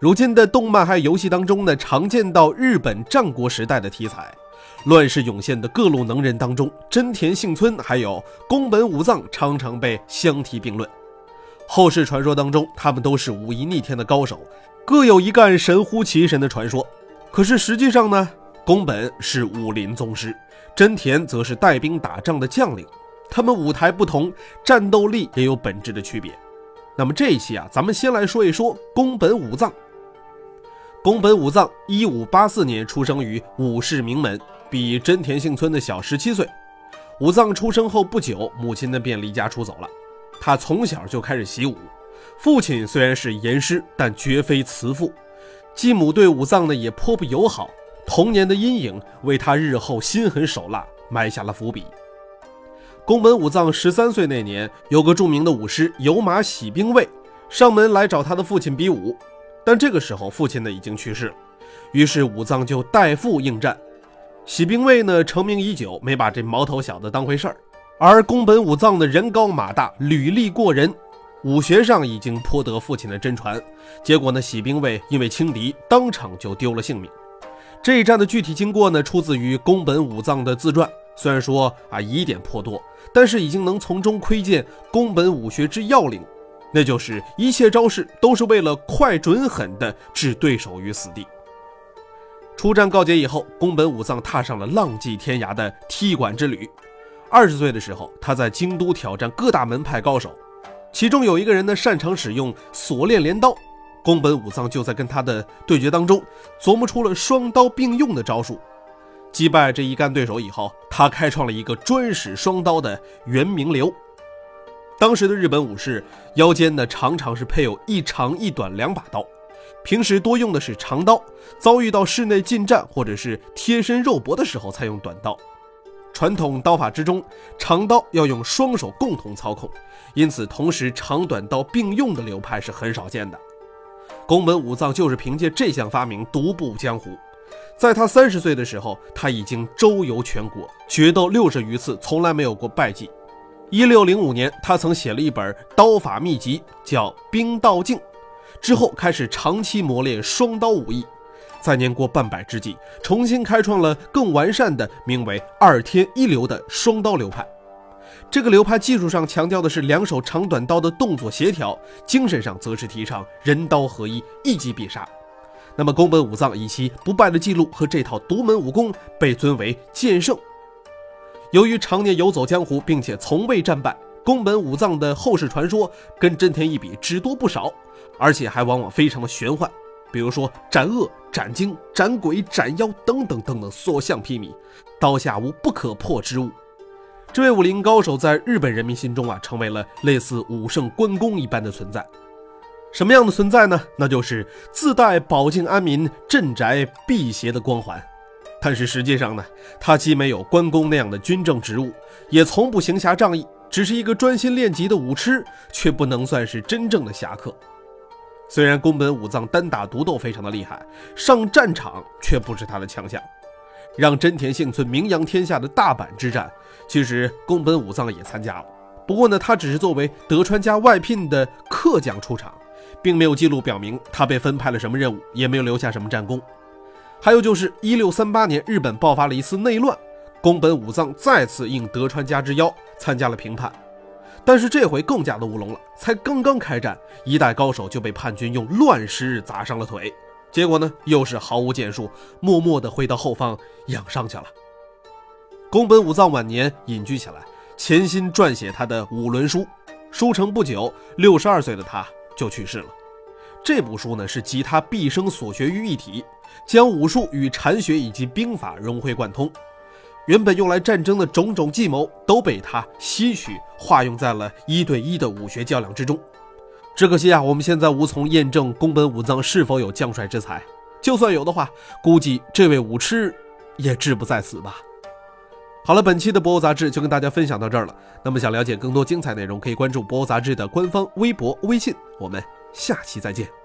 如今的动漫还有游戏当中呢，常见到日本战国时代的题材，乱世涌现的各路能人当中，真田幸村还有宫本武藏常常被相提并论。后世传说当中，他们都是武艺逆天的高手，各有一干神乎其神的传说。可是实际上呢，宫本是武林宗师，真田则是带兵打仗的将领，他们舞台不同，战斗力也有本质的区别。那么这一期啊，咱们先来说一说宫本武藏。宫本武藏，一五八四年出生于武士名门，比真田幸村的小十七岁。武藏出生后不久，母亲呢便离家出走了。他从小就开始习武，父亲虽然是严师，但绝非慈父。继母对武藏呢也颇不友好，童年的阴影为他日后心狠手辣埋下了伏笔。宫本武藏十三岁那年，有个著名的武师有马喜兵卫上门来找他的父亲比武。但这个时候，父亲呢已经去世了，于是武藏就代父应战。喜兵卫呢成名已久，没把这毛头小子当回事儿。而宫本武藏的人高马大，履历过人，武学上已经颇得父亲的真传。结果呢，喜兵卫因为轻敌，当场就丢了性命。这一战的具体经过呢，出自于宫本武藏的自传。虽然说啊疑点颇多，但是已经能从中窥见宫本武学之要领。那就是一切招式都是为了快、准、狠的置对手于死地。出战告捷以后，宫本武藏踏上了浪迹天涯的踢馆之旅。二十岁的时候，他在京都挑战各大门派高手，其中有一个人呢擅长使用锁链镰刀，宫本武藏就在跟他的对决当中琢磨出了双刀并用的招数。击败这一干对手以后，他开创了一个专使双刀的圆明流。当时的日本武士腰间呢，常常是配有一长一短两把刀，平时多用的是长刀，遭遇到室内近战或者是贴身肉搏的时候才用短刀。传统刀法之中，长刀要用双手共同操控，因此同时长短刀并用的流派是很少见的。宫本武藏就是凭借这项发明独步江湖。在他三十岁的时候，他已经周游全国，决斗六十余次，从来没有过败绩。一六零五年，他曾写了一本刀法秘籍，叫《兵道镜》，之后开始长期磨练双刀武艺，在年过半百之际，重新开创了更完善的名为“二天一流”的双刀流派。这个流派技术上强调的是两手长短刀的动作协调，精神上则是提倡人刀合一，一击必杀。那么，宫本武藏以其不败的记录和这套独门武功，被尊为剑圣。由于常年游走江湖，并且从未战败，宫本武藏的后世传说跟真田一比只多不少，而且还往往非常的玄幻，比如说斩恶、斩精、斩鬼、斩妖等等等等，所向披靡，刀下无不可破之物。这位武林高手在日本人民心中啊，成为了类似武圣关公一般的存在。什么样的存在呢？那就是自带保境安民、镇宅辟邪的光环。但是实际上呢，他既没有关公那样的军政职务，也从不行侠仗义，只是一个专心练级的武痴，却不能算是真正的侠客。虽然宫本武藏单打独斗非常的厉害，上战场却不是他的强项。让真田幸村名扬天下的大阪之战，其实宫本武藏也参加了，不过呢，他只是作为德川家外聘的客将出场，并没有记录表明他被分派了什么任务，也没有留下什么战功。还有就是，一六三八年，日本爆发了一次内乱，宫本武藏再次应德川家之邀参加了平叛，但是这回更加的乌龙了，才刚刚开战，一代高手就被叛军用乱石砸伤了腿，结果呢，又是毫无建树，默默的回到后方养伤去了。宫本武藏晚年隐居起来，潜心撰写他的五轮书，书成不久，六十二岁的他就去世了。这部书呢，是集他毕生所学于一体。将武术与禅学以及兵法融会贯通，原本用来战争的种种计谋都被他吸取化用在了一对一的武学较量之中。只可惜啊，我们现在无从验证宫本武藏是否有将帅之才。就算有的话，估计这位武痴也志不在此吧。好了，本期的博物杂志就跟大家分享到这儿了。那么想了解更多精彩内容，可以关注博物杂志的官方微博、微信。我们下期再见。